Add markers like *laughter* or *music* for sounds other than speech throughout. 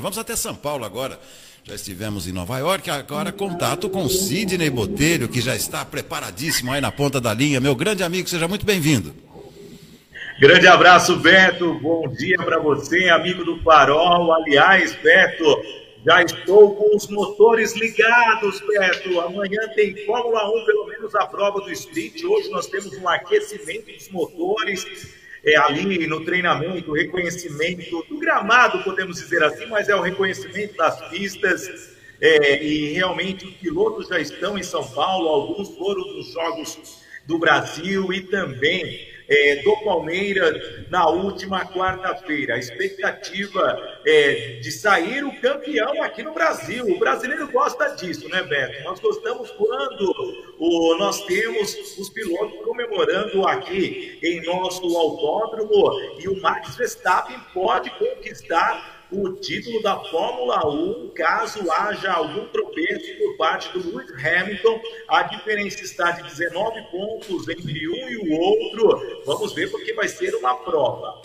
Vamos até São Paulo agora. Já estivemos em Nova York, agora contato com Sidney Botelho, que já está preparadíssimo aí na ponta da linha. Meu grande amigo, seja muito bem-vindo. Grande abraço, Beto. Bom dia para você, amigo do Farol. Aliás, Beto, já estou com os motores ligados, Beto. Amanhã tem Fórmula 1, pelo menos a prova do sprint. Hoje nós temos um aquecimento dos motores é, ali no treinamento, reconhecimento do gramado, podemos dizer assim, mas é o reconhecimento das pistas. É, e realmente os pilotos já estão em São Paulo, alguns foram nos Jogos do Brasil e também é, do Palmeiras na última quarta-feira. A expectativa é de sair o campeão aqui no Brasil. O brasileiro gosta disso, né, Beto? Nós gostamos quando o, nós temos os pilotos comemorando aqui em nosso autódromo e o Max Verstappen pode conquistar o título da Fórmula 1, caso haja algum tropeço por parte do Lewis Hamilton. A diferença está de 19 pontos entre um e o outro. Vamos ver porque vai ser uma prova.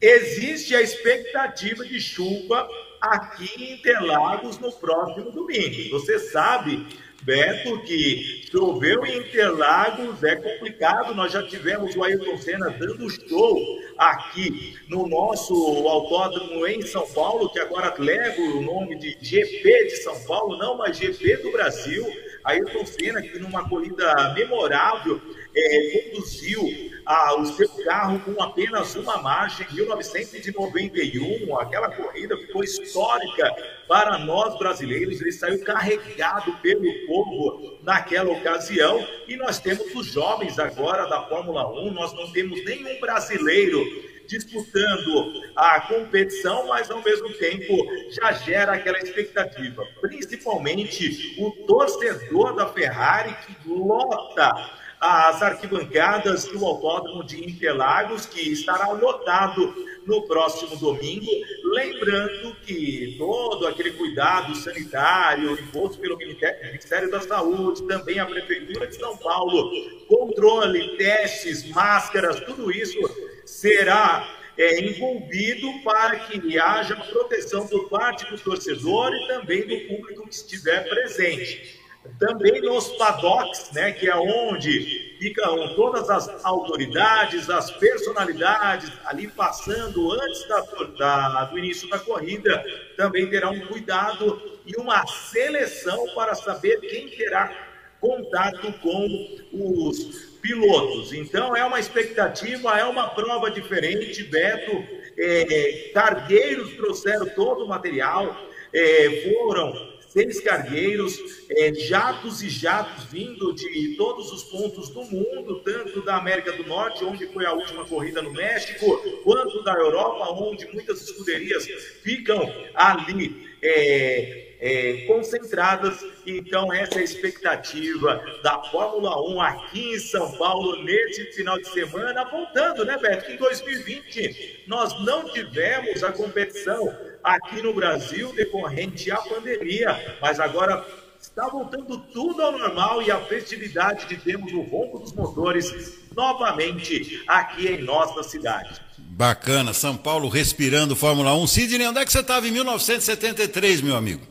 Existe a expectativa de chuva aqui em Interlagos no próximo domingo. Você sabe Beto, que choveu em Interlagos, é complicado. Nós já tivemos o Ayrton Senna dando show aqui no nosso autódromo em São Paulo, que agora leva o nome de GP de São Paulo, não, mas GP do Brasil. Ayrton Senna, que numa corrida memorável, é, conduziu ah, o seu carro com apenas uma marcha em 1991. Aquela corrida ficou histórica para nós brasileiros. Ele saiu carregado pelo povo naquela ocasião. E nós temos os jovens agora da Fórmula 1. Nós não temos nenhum brasileiro disputando a competição, mas ao mesmo tempo já gera aquela expectativa, principalmente o torcedor da Ferrari que lota as arquibancadas do Autódromo de Interlagos, que estará lotado no próximo domingo. Lembrando que todo aquele cuidado sanitário imposto pelo Ministério da Saúde, também a Prefeitura de São Paulo, controle, testes, máscaras, tudo isso será é, envolvido para que haja proteção por parte do torcedor e também do público que estiver presente. Também nos paddocks, né, que é onde ficam todas as autoridades, as personalidades ali passando antes da, da, do início da corrida, também terá um cuidado e uma seleção para saber quem terá contato com os pilotos. Então é uma expectativa, é uma prova diferente, Beto. É, cargueiros trouxeram todo o material, é, foram seis cargueiros, é, jatos e jatos vindo de todos os pontos do mundo, tanto da América do Norte, onde foi a última corrida no México, quanto da Europa, onde muitas escuderias ficam ali. É, é, concentradas. Então, essa é a expectativa da Fórmula 1 aqui em São Paulo nesse final de semana. Voltando, né, Beto? Que em 2020 nós não tivemos a competição aqui no Brasil decorrente à pandemia, mas agora está voltando tudo ao normal e a festividade de termos o ronco dos motores novamente aqui em nossa cidade. Bacana, São Paulo respirando Fórmula 1. Sidney, onde é que você estava em 1973, meu amigo?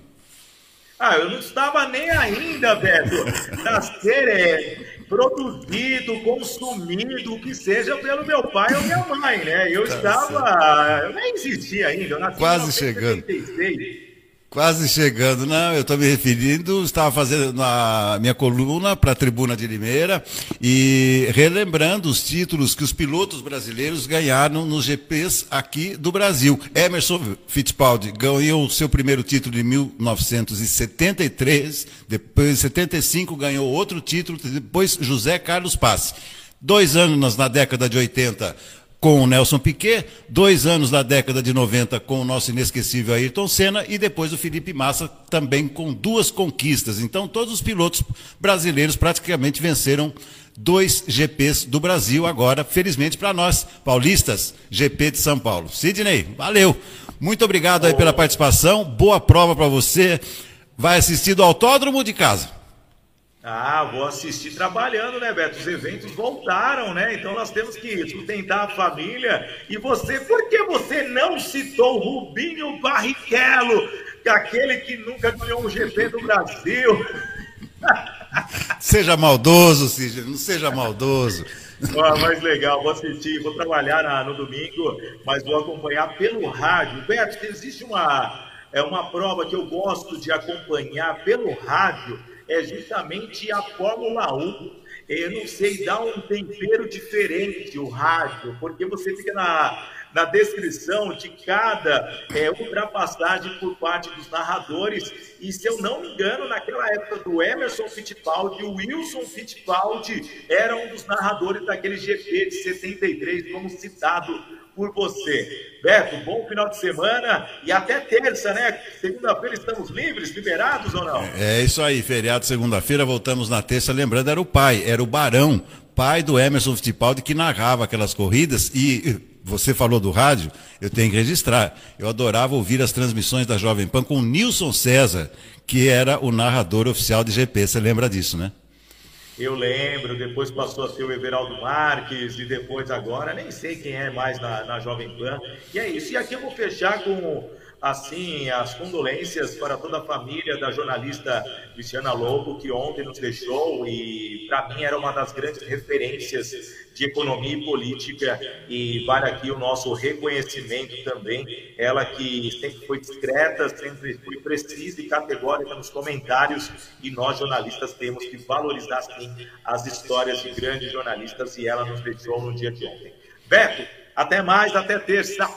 Ah, eu não estava nem ainda, Beto, ser é, produzido, consumido, o que seja pelo meu pai ou minha mãe, né? Eu tá estava. Eu nem existia ainda, eu nasci Quase em 1976. chegando. Quase chegando, não, eu estou me referindo, estava fazendo a minha coluna para a Tribuna de Limeira e relembrando os títulos que os pilotos brasileiros ganharam nos GPs aqui do Brasil. Emerson Fittipaldi ganhou o seu primeiro título em 1973, depois em 75 ganhou outro título, depois José Carlos Passe. Dois anos na década de 80, com o Nelson Piquet, dois anos da década de 90 com o nosso inesquecível Ayrton Senna e depois o Felipe Massa também com duas conquistas. Então todos os pilotos brasileiros praticamente venceram dois GPs do Brasil agora, felizmente para nós, paulistas, GP de São Paulo. Sidney, valeu. Muito obrigado aí pela participação. Boa prova para você. Vai assistir do autódromo de casa? Ah, vou assistir trabalhando, né, Beto? Os eventos voltaram, né? Então nós temos que sustentar a família. E você, por que você não citou Rubinho Barrichello, que aquele que nunca ganhou um GP do Brasil? *laughs* Seja maldoso, Cid, não seja maldoso. Ah, mais legal, vou assistir, vou trabalhar na, no domingo, mas vou acompanhar pelo rádio. Beto, existe uma, é uma prova que eu gosto de acompanhar pelo rádio é justamente a Fórmula 1. Eu não sei, dá um tempero diferente o rádio, porque você fica na, na descrição de cada é, ultrapassagem por parte dos narradores. E se eu não me engano, naquela época do Emerson Fittipaldi, o Wilson Fittipaldi era um dos narradores daquele GP de 73, como citado por você. Beto, bom final de semana e até terça, né? Segunda-feira estamos livres, liberados ou não? É isso aí, feriado segunda-feira, voltamos na terça. Lembrando, era o pai, era o Barão, pai do Emerson Fittipaldi, que narrava aquelas corridas e você falou do rádio, eu tenho que registrar. Eu adorava ouvir as transmissões da Jovem Pan com o Nilson César, que era o narrador oficial de GP. Você lembra disso, né? Eu lembro, depois passou a ser o Everaldo Marques, e depois agora, nem sei quem é mais na, na Jovem Pan. E é isso. E aqui eu vou fechar com assim as condolências para toda a família da jornalista Luciana Lobo, que ontem nos deixou e para mim era uma das grandes referências de economia e política e vale aqui o nosso reconhecimento também. Ela que sempre foi discreta, sempre foi precisa e categórica nos comentários e nós jornalistas temos que valorizar sim as histórias de grandes jornalistas e ela nos deixou no dia de ontem. Beto, até mais, até terça.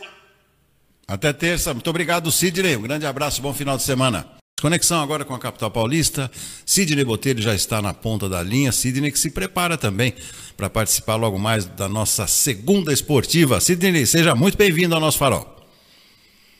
Até terça. Muito obrigado, Sidney. Um grande abraço, bom final de semana. Conexão agora com a capital paulista. Sidney Botelho já está na ponta da linha. Sidney que se prepara também para participar logo mais da nossa segunda esportiva. Sidney, seja muito bem-vindo ao nosso farol.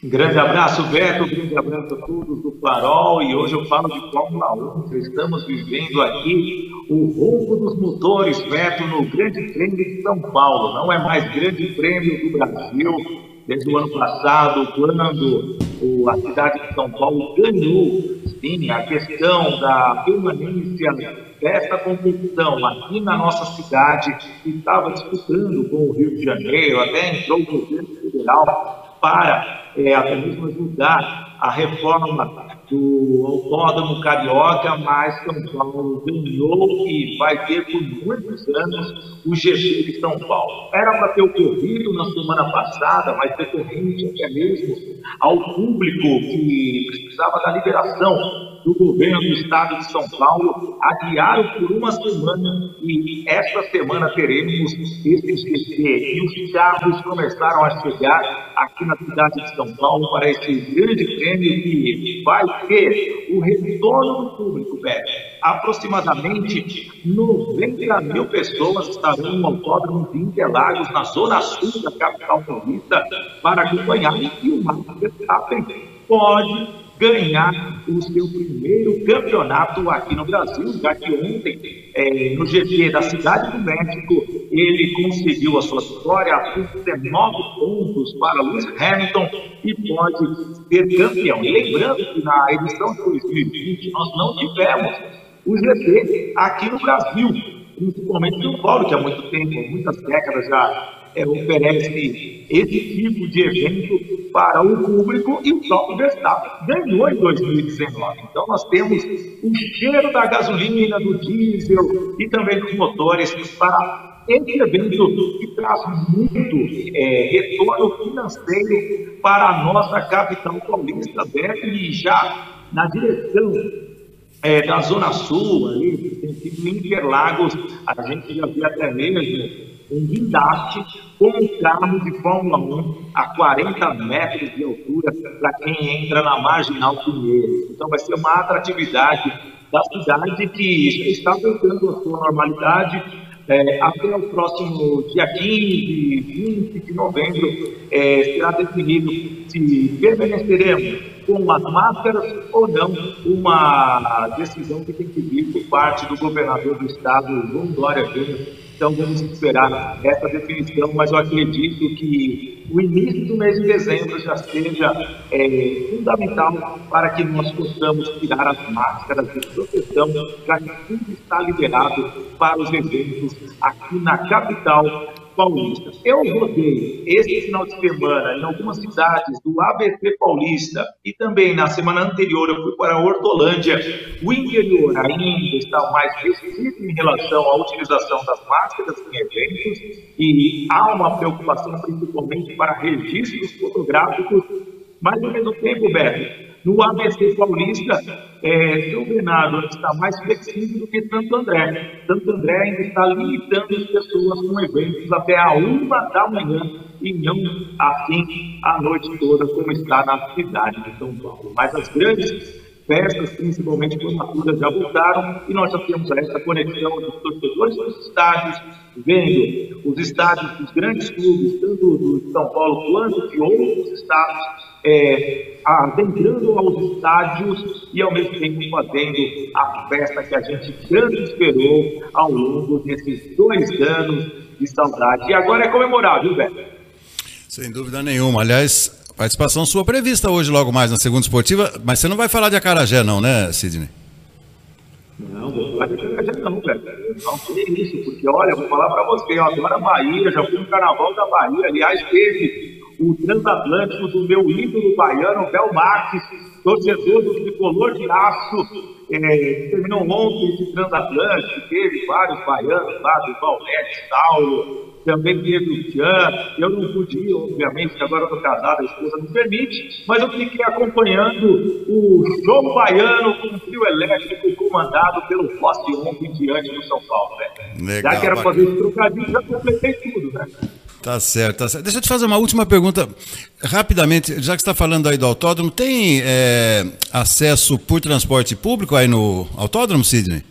Grande abraço, Beto. Grande abraço a todos do Farol. E hoje eu falo de Fórmula 1. Estamos vivendo aqui o ronco dos motores, Beto, no Grande Prêmio de São Paulo. Não é mais Grande Prêmio do Brasil desde o ano passado, quando a cidade de São Paulo ganhou, sim, a questão da permanência dessa competição aqui na nossa cidade, que estava disputando com o Rio de Janeiro, até entrou o governo federal para é, até mesmo ajudar a reforma do Autódromo Carioca, mas São Paulo ganhou e vai ter por muitos anos o GP de São Paulo. Era para ter ocorrido na semana passada, mas decorrente até mesmo ao público que precisava da liberação do governo do estado de São Paulo, adiaram por uma semana e esta semana teremos esse GP. E os carros começaram a chegar aqui na cidade de São Paulo para esse grande prêmio que vai ter o retorno do público, Beto. Aproximadamente 90 mil pessoas estarão no Autódromo de Interlagos, na zona sul da capital paulista, para acompanhar e o Max Verstappen pode ganhar o seu primeiro campeonato aqui no Brasil, já que ontem, é, no GP da Cidade do México, ele conseguiu a sua vitória por 19 pontos para Lewis Hamilton e pode ser campeão. E lembrando que na edição de 2020 nós não tivemos o GP aqui no Brasil, principalmente no Paulo, que há muito tempo, muitas décadas já é, oferece esse tipo de evento para o público e o próprio Verstappen ganhou em 2019. Então nós temos o cheiro da gasolina, do diesel e também dos motores para esse evento que traz muito é, retorno financeiro para a nossa capital paulista, Beto, e já na direção é, da Zona Sul, ali, sentido Interlagos, a gente já viu até mesmo um guindaste com um carro de Fórmula 1 a 40 metros de altura para quem entra na Marginal Pinheiros. Então vai ser uma atratividade da cidade que está voltando à sua normalidade. É, até o próximo dia 15, 20 de novembro, é, será definido se permaneceremos com as máscaras ou não, uma decisão que tem que vir por parte do governador do estado, João Dória Júnior, Então vamos esperar essa definição, mas eu acredito que o início do mês de dezembro já seja é, fundamental para que nós possamos tirar as máscaras de proteção, já que tudo está liberado para os eventos aqui na capital Eu rodei esse final de semana em algumas cidades do ABC Paulista e também na semana anterior eu fui para Hortolândia. O interior ainda está mais restrito em relação à utilização das máscaras em eventos e há uma preocupação principalmente para registros fotográficos, mas ao mesmo tempo, Beto, no ABC Paulista, é, São Bernardo está mais flexível do que Santo André. Santo André ainda está limitando as pessoas com eventos até a uma da manhã e não assim a noite toda, como está na cidade de São Paulo. Mas as grandes festas, principalmente formaturas, já voltaram e nós já temos essa conexão dos torcedores dos estádios, vendo os estádios dos grandes clubes, tanto do São Paulo quanto de outros estados, é, adentrando aos estádios e ao mesmo tempo fazendo a festa que a gente tanto esperou ao longo desses dois anos de saudade. E agora é comemorar, viu, Beto? Sem dúvida nenhuma. Aliás, participação sua prevista hoje, logo mais na segunda esportiva, mas você não vai falar de Acarajé, não, né, Sidney? Não, vou falar de Acarajé, não, velho. Não sei isso, porque olha, vou falar para você, eu adoro a Bahia, já fui no carnaval da Bahia, aliás, teve o transatlântico do meu ídolo baiano, Bel Marques, torcedor do tricolor de aço, é, terminou ontem esse transatlântico, teve vários baianos lá do Valete, Saulo, também teve o Tian, eu não podia, obviamente, que agora estou casado, a esposa não permite, mas eu fiquei acompanhando o show baiano com o trio elétrico comandado pelo Rossi ontem diante do São Paulo, né? Legal, já que era fazer esse trocadilho, já completei tudo, né? Tá certo, tá certo. Deixa eu te fazer uma última pergunta, rapidamente, já que está falando aí do autódromo, tem é, acesso por transporte público aí no autódromo, Sidney?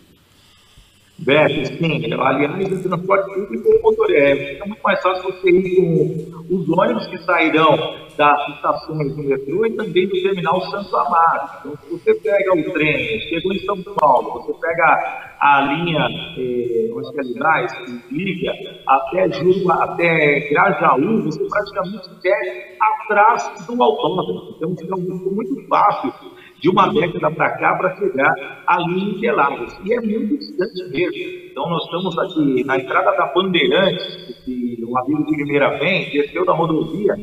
Beto, sim. Aliás, o transporte público ou motoré. Fica muito mais fácil você ir com os ônibus que sairão das estações do metrô e também do terminal Santo Amaro. Então, se você pega o trem, chegou em São Paulo, você pega a linha, eh, acho que é liga até Juru, até Grajaú, você praticamente quer atrás do autódromo. Então, fica muito fácil de uma década para cá para chegar ali em Interlagos. E é muito distante mesmo. Então, nós estamos aqui na entrada da Bandeirantes, que o amigo de Limeira vem, desceu da rodovia,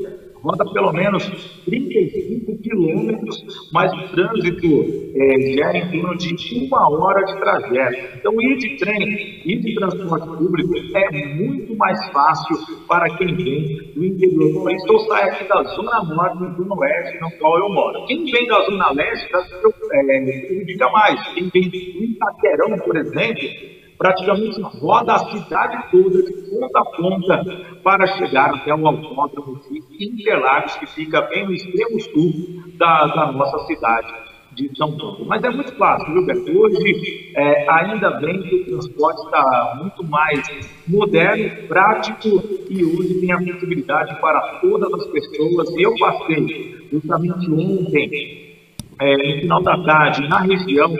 roda pelo menos 35 quilômetros, mas o trânsito é, gera em torno de uma hora de trajeto. Então, ir de trem, ir de transporte público é muito mais fácil para quem vem do interior paulista ou sai aqui da Zona Norte, do Zona Oeste, no qual eu moro. Quem vem da Zona Leste é, prejudica mais. Quem vem do Itaquerão, por exemplo, praticamente roda a cidade toda, de ponta a ponta, para chegar até o autódromo de Interlagos, que fica bem no extremo sul da, da nossa cidade de São Paulo. Mas é muito fácil, viu, Beto? Hoje, é, ainda bem que o transporte está muito mais moderno, prático e hoje tem a possibilidade para todas as pessoas. Eu passei justamente ontem, é, no final da tarde, na região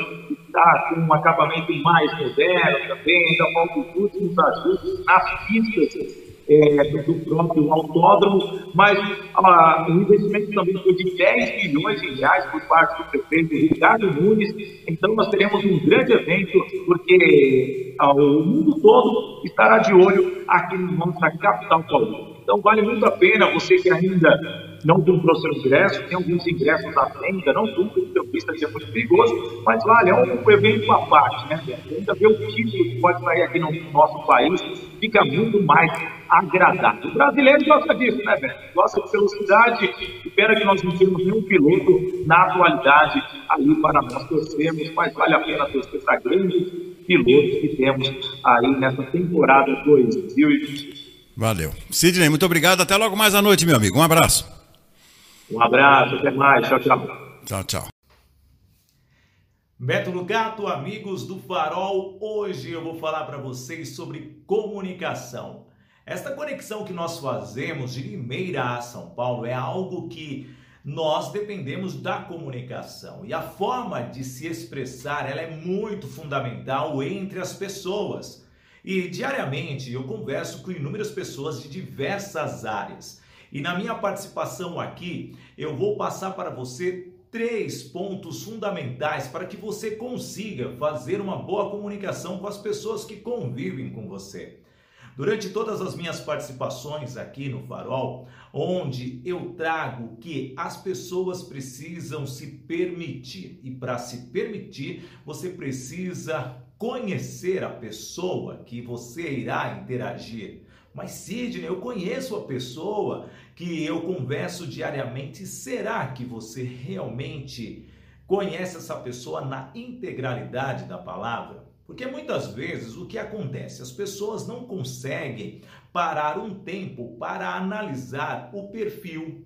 está com um acabamento mais moderno também, ainda faltam os últimos ajustes nas pistas é, do próprio autódromo, mas ah, o investimento também foi de 10 milhões de reais por parte do prefeito Ricardo Nunes. Então nós teremos um grande evento, porque ah, o mundo todo estará de olho aqui na nossa capital paulista. Então vale muito a pena você que ainda não comprou seu ingresso, tem alguns ingressos à venda, não tudo que eu vista que é muito perigoso, mas vale, é um evento à parte, né? Ainda ver o título que pode sair aqui no nosso país, fica muito mais agradável. O brasileiro gosta disso, né, velho? Gosta de velocidade, espera que nós não temos nenhum piloto na atualidade ali para nós torcermos, mas vale a pena torcer para grandes pilotos que temos aí nessa temporada 2020. Valeu. Sidney, muito obrigado. Até logo mais à noite, meu amigo. Um abraço. Um abraço, até mais. Tchau, tchau. Tchau, tchau. Beto Lugato, amigos do Farol, hoje eu vou falar para vocês sobre comunicação. Esta conexão que nós fazemos de Limeira a São Paulo é algo que nós dependemos da comunicação e a forma de se expressar ela é muito fundamental entre as pessoas. E diariamente eu converso com inúmeras pessoas de diversas áreas. E na minha participação aqui, eu vou passar para você três pontos fundamentais para que você consiga fazer uma boa comunicação com as pessoas que convivem com você. Durante todas as minhas participações aqui no Farol, onde eu trago que as pessoas precisam se permitir, e para se permitir, você precisa conhecer a pessoa que você irá interagir. Mas Sidney, eu conheço a pessoa que eu converso diariamente. Será que você realmente conhece essa pessoa na integralidade da palavra? Porque muitas vezes o que acontece? As pessoas não conseguem parar um tempo para analisar o perfil.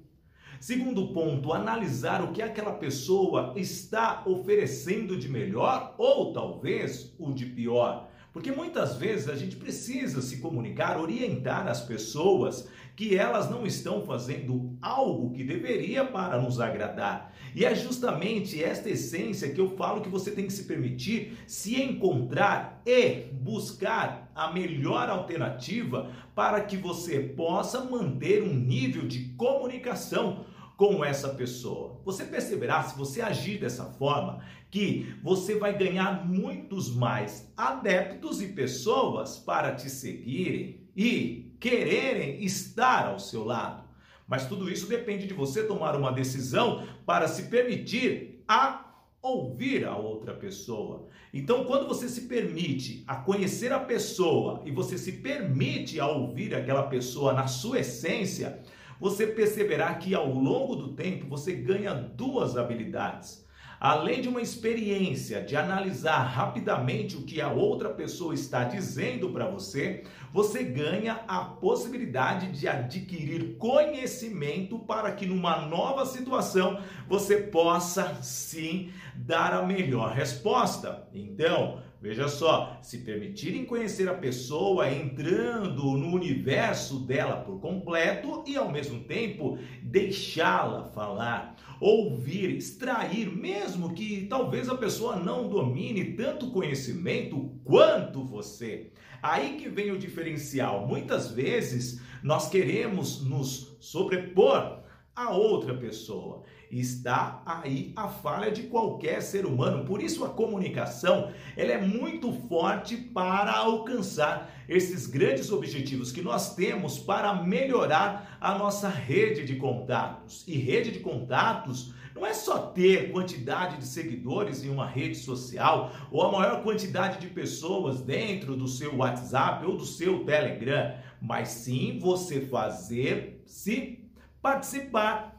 Segundo ponto, analisar o que aquela pessoa está oferecendo de melhor ou talvez o de pior. Porque muitas vezes a gente precisa se comunicar, orientar as pessoas que elas não estão fazendo algo que deveria para nos agradar. E é justamente esta essência que eu falo que você tem que se permitir se encontrar e buscar a melhor alternativa para que você possa manter um nível de comunicação com essa pessoa. Você perceberá, se você agir dessa forma, que você vai ganhar muitos mais adeptos e pessoas para te seguirem e quererem estar ao seu lado. Mas tudo isso depende de você tomar uma decisão para se permitir a ouvir a outra pessoa. Então, quando você se permite a conhecer a pessoa e você se permite a ouvir aquela pessoa na sua essência, você perceberá que ao longo do tempo você ganha duas habilidades. Além de uma experiência de analisar rapidamente o que a outra pessoa está dizendo para você, você ganha a possibilidade de adquirir conhecimento para que numa nova situação você possa sim dar a melhor resposta. Então, Veja só, se permitirem conhecer a pessoa entrando no universo dela por completo e ao mesmo tempo deixá-la falar, ouvir, extrair, mesmo que talvez a pessoa não domine tanto conhecimento quanto você. Aí que vem o diferencial. Muitas vezes nós queremos nos sobrepor a outra pessoa. Está aí a falha de qualquer ser humano. Por isso a comunicação, ela é muito forte para alcançar esses grandes objetivos que nós temos para melhorar a nossa rede de contatos. E rede de contatos não é só ter quantidade de seguidores em uma rede social ou a maior quantidade de pessoas dentro do seu WhatsApp ou do seu Telegram, mas sim você fazer se participar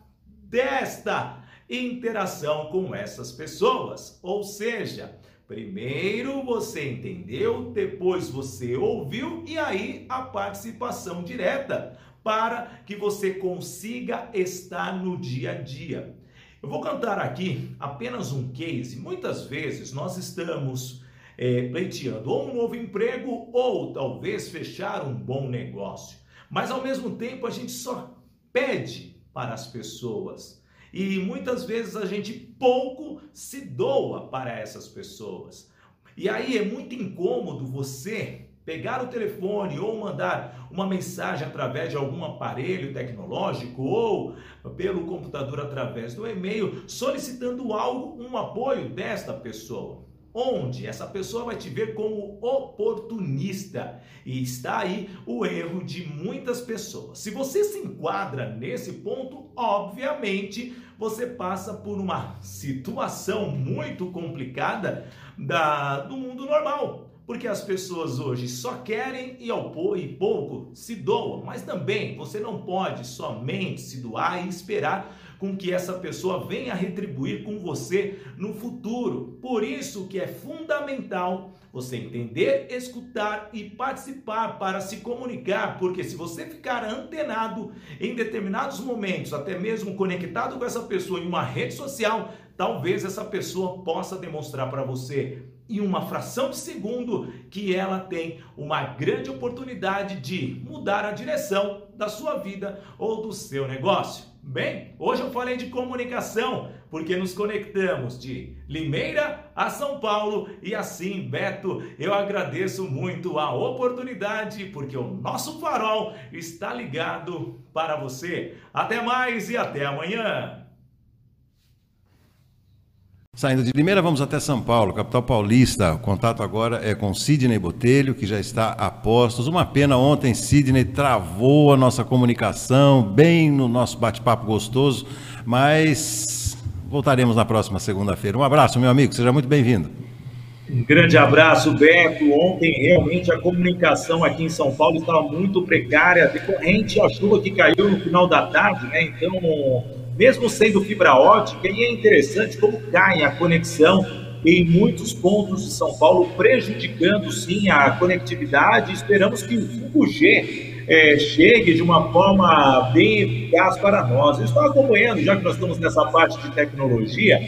desta interação com essas pessoas. Ou seja, primeiro você entendeu, depois você ouviu e aí a participação direta para que você consiga estar no dia a dia. Eu vou cantar aqui apenas um case. Muitas vezes nós estamos é, pleiteando ou um novo emprego ou talvez fechar um bom negócio. Mas ao mesmo tempo a gente só pede para as pessoas. E muitas vezes a gente pouco se doa para essas pessoas. E aí é muito incômodo você pegar o telefone ou mandar uma mensagem através de algum aparelho tecnológico ou pelo computador através do e-mail solicitando algo, um apoio desta pessoa onde essa pessoa vai te ver como oportunista. E está aí o erro de muitas pessoas. Se você se enquadra nesse ponto, obviamente você passa por uma situação muito complicada da, do mundo normal. Porque as pessoas hoje só querem e ao e pouco se doam, mas também você não pode somente se doar e esperar com que essa pessoa venha retribuir com você no futuro. Por isso que é fundamental você entender, escutar e participar para se comunicar, porque se você ficar antenado em determinados momentos, até mesmo conectado com essa pessoa em uma rede social, talvez essa pessoa possa demonstrar para você em uma fração de segundo que ela tem uma grande oportunidade de mudar a direção da sua vida ou do seu negócio. Bem, hoje eu falei de comunicação, porque nos conectamos de Limeira a São Paulo e assim, Beto, eu agradeço muito a oportunidade, porque o nosso farol está ligado para você. Até mais e até amanhã. Saindo de Limeira, vamos até São Paulo, capital paulista. O contato agora é com Sidney Botelho, que já está a postos. Uma pena ontem, Sidney travou a nossa comunicação, bem no nosso bate-papo gostoso, mas voltaremos na próxima segunda-feira. Um abraço, meu amigo, seja muito bem-vindo. Um grande abraço, Beto. Ontem, realmente, a comunicação aqui em São Paulo estava muito precária, decorrente à chuva que caiu no final da tarde, né? Então mesmo sendo fibra ótica, e é interessante como cai a conexão em muitos pontos de São Paulo, prejudicando sim a conectividade. Esperamos que o 5G é, chegue de uma forma bem eficaz para nós. Eu estou acompanhando, já que nós estamos nessa parte de tecnologia,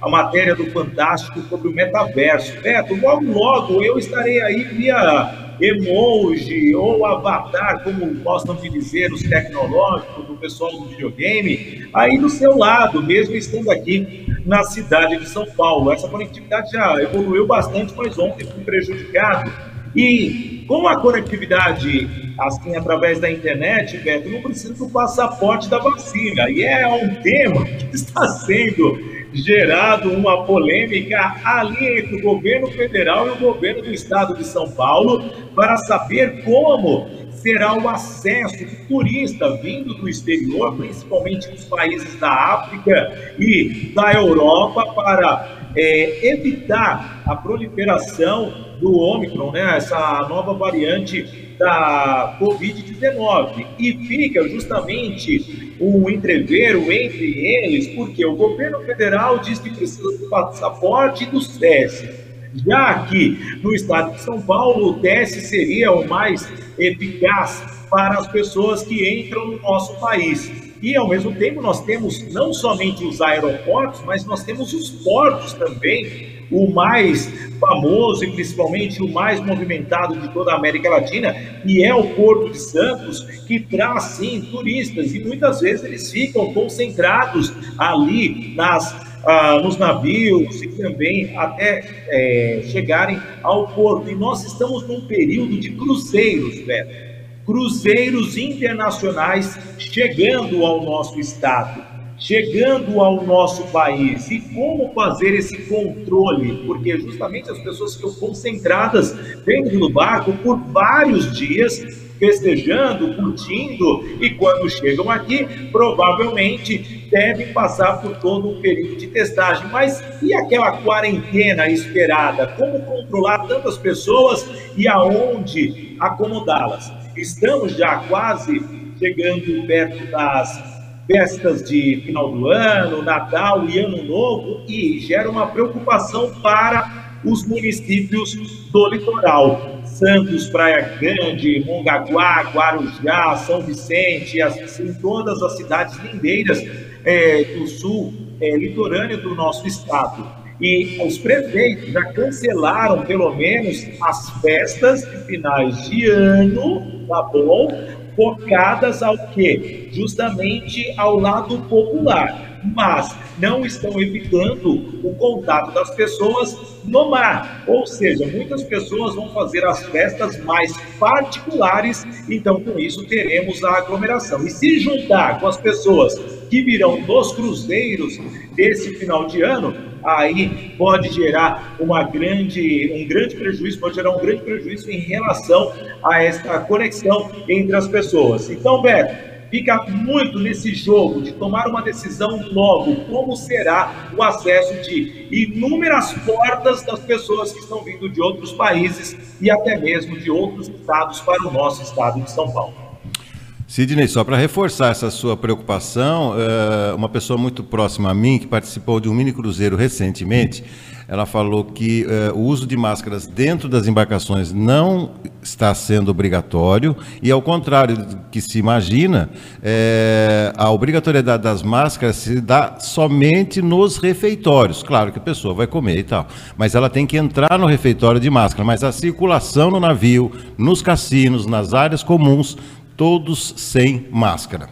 a matéria do Fantástico sobre o metaverso. Beto, logo, logo eu estarei aí via emoji ou avatar, como gostam de dizer os tecnológicos, do pessoal do videogame, aí do seu lado, mesmo estando aqui na cidade de São Paulo. Essa conectividade já evoluiu bastante, mas ontem fui prejudicado. E com a conectividade assim através da internet, Beto, não precisa do passaporte da vacina. E é um tema que está sendo gerado uma polêmica ali entre o governo federal e o governo do estado de São Paulo para saber como será o acesso de turista vindo do exterior, principalmente dos países da África e da Europa, para é, evitar a proliferação do Ômicron, né, essa nova variante da Covid-19. E fica justamente um entreveiro entre eles, porque o governo federal diz que precisa do passaporte do SES, já que no estado de São Paulo o teste seria o mais eficaz para as pessoas que entram no nosso país. E ao mesmo tempo nós temos não somente os aeroportos, mas nós temos os portos também, o mais famoso e principalmente o mais movimentado de toda a América Latina, e é o Porto de Santos, que traz sim turistas, e muitas vezes eles ficam concentrados ali nas ah, nos navios e também até é, chegarem ao porto. E nós estamos num período de cruzeiros, velho. Cruzeiros internacionais chegando ao nosso estado, chegando ao nosso país. E como fazer esse controle? Porque justamente as pessoas ficam concentradas dentro do barco por vários dias, festejando, curtindo, e quando chegam aqui, provavelmente devem passar por todo um período de testagem. Mas e aquela quarentena esperada? Como controlar tantas pessoas e aonde acomodá-las? Estamos já quase chegando perto das festas de final do ano, Natal e Ano Novo, e gera uma preocupação para os municípios do litoral. Santos, Praia Grande, Mongaguá, Guarujá, São Vicente, assim, todas as cidades lindeiras é, do sul é, litorâneo do nosso estado. E os prefeitos já cancelaram, pelo menos, as festas de finais de ano, tá bom? Focadas ao quê? Justamente ao lado popular. Mas não estão evitando o contato das pessoas no mar. Ou seja, muitas pessoas vão fazer as festas mais particulares, então com isso teremos a aglomeração. E se juntar com as pessoas que virão dos cruzeiros desse final de ano, aí pode gerar uma grande, um grande prejuízo, pode gerar um grande prejuízo em relação a esta conexão entre as pessoas. Então, Beto, fica muito nesse jogo de tomar uma decisão logo, como será o acesso de inúmeras portas das pessoas que estão vindo de outros países e até mesmo de outros estados para o nosso estado de São Paulo. Sidney, só para reforçar essa sua preocupação, eh, uma pessoa muito próxima a mim, que participou de um mini cruzeiro recentemente, ela falou que eh, o uso de máscaras dentro das embarcações não está sendo obrigatório e, ao contrário do que se imagina, é, a obrigatoriedade das máscaras se dá somente nos refeitórios. Claro que a pessoa vai comer e tal, mas ela tem que entrar no refeitório de máscara. Mas a circulação no navio, nos cassinos, nas áreas comuns, todos sem máscara.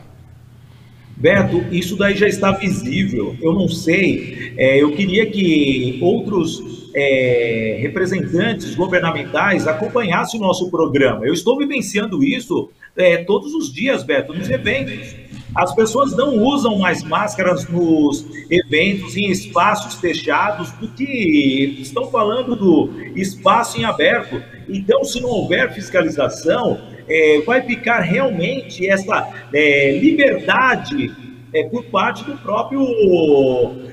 Beto, isso daí já está visível. Eu não sei. É, eu queria que outros é, representantes governamentais acompanhassem o nosso programa. Eu estou vivenciando isso é, todos os dias, Beto, nos eventos. As pessoas não usam mais máscaras nos eventos, em espaços fechados, porque estão falando do espaço em aberto. Então, se não houver fiscalização, é, vai ficar realmente essa é, liberdade é, por parte do próprio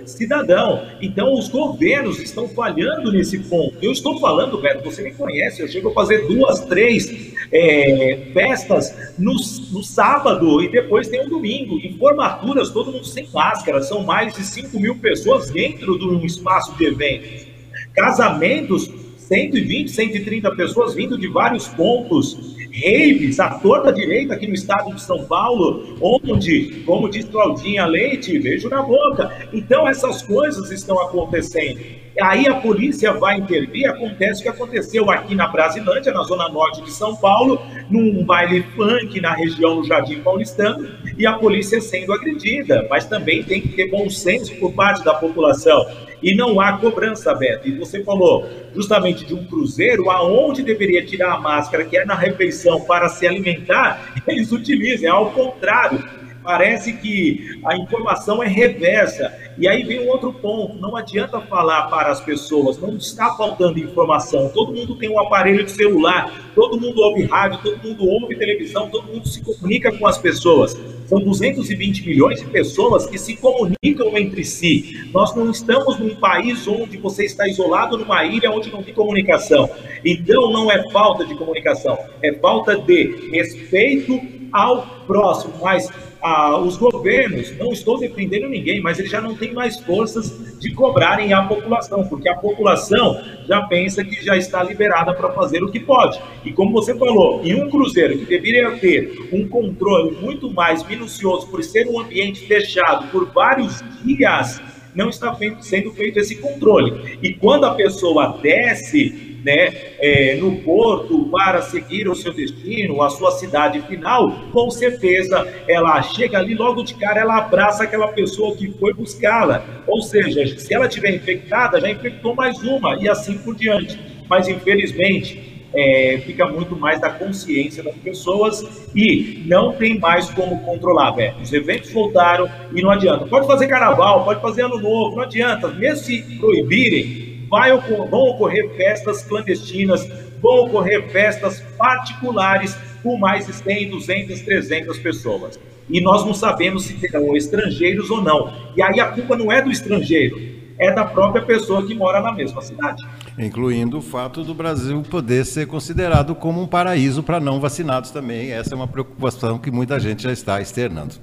cidadão. Então, os governos estão falhando nesse ponto. Eu estou falando, Beto, você me conhece, eu chego a fazer duas, três é, festas no, no, sábado e depois tem um domingo. Em formaturas, todo mundo sem máscara, são mais de 5 mil pessoas dentro de um espaço de eventos. Casamentos, 120, 130 pessoas vindo de vários pontos raves à torta direita aqui no estado de São Paulo, onde, como diz Claudinha Leite, beijo na boca. Então essas coisas estão acontecendo. Aí a polícia vai intervir, acontece o que aconteceu aqui na Brasilândia, na zona norte de São Paulo, num baile funk na região do Jardim Paulistano, e a polícia sendo agredida, mas também tem que ter bom senso por parte da população e não há cobrança, Beto. E você falou justamente de um cruzeiro, aonde deveria tirar a máscara, que é na refeição, para se alimentar, *laughs* eles utilizam, é ao contrário. Parece que a informação é reversa. E aí vem um outro ponto: não adianta falar para as pessoas, não está faltando informação. Todo mundo tem um aparelho de celular, todo mundo ouve rádio, todo mundo ouve televisão, todo mundo se comunica com as pessoas. São 220 milhões de pessoas que se comunicam entre si. Nós não estamos num país onde você está isolado numa ilha onde não tem comunicação. Então não é falta de comunicação, é falta de respeito ao próximo. Mas ah, os governos, não estou defendendo ninguém, mas eles já não têm mais forças de cobrarem a população, porque a população já pensa que já está liberada para fazer o que pode. E como você falou, em um cruzeiro que deveria ter um controle muito mais minucioso por ser um ambiente fechado por vários dias, não está sendo feito esse controle. E quando a pessoa desce né, é, no porto para seguir o seu destino, a sua cidade final, com certeza ela chega ali logo de cara, ela abraça aquela pessoa que foi buscá-la. Ou seja, se ela tiver infectada, já infectou mais uma e assim por diante. Mas infelizmente é, fica muito mais da consciência das pessoas e não tem mais como controlar. Os eventos voltaram e não adianta. Pode fazer carnaval, pode fazer ano novo, não adianta. Mesmo se proibirem, vai, vão ocorrer festas clandestinas, vão ocorrer festas particulares com mais de 100, 200, 300 pessoas. E nós não sabemos se terão estrangeiros ou não. E aí a culpa não é do estrangeiro, é da própria pessoa que mora na mesma cidade. Incluindo o fato do Brasil poder ser considerado como um paraíso para não vacinados também. Essa é uma preocupação que muita gente já está externando.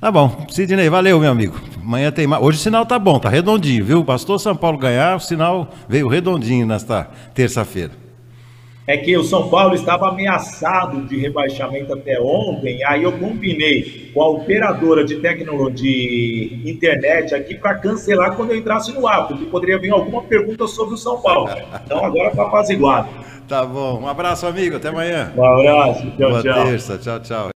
Tá bom. Sidney, valeu, meu amigo. Amanhã tem mais. Hoje o sinal tá bom, tá redondinho, viu? Bastou São Paulo ganhar, o sinal veio redondinho nesta terça-feira. É que o São Paulo estava ameaçado de rebaixamento até ontem, aí eu combinei com a operadora de tecnologia de internet aqui para cancelar quando eu entrasse no ar, porque poderia vir alguma pergunta sobre o São Paulo. Então agora está apaziguado. Tá bom. Um abraço, amigo. Até amanhã. Um abraço. Tchau, Boa tchau. terça. Tchau, tchau.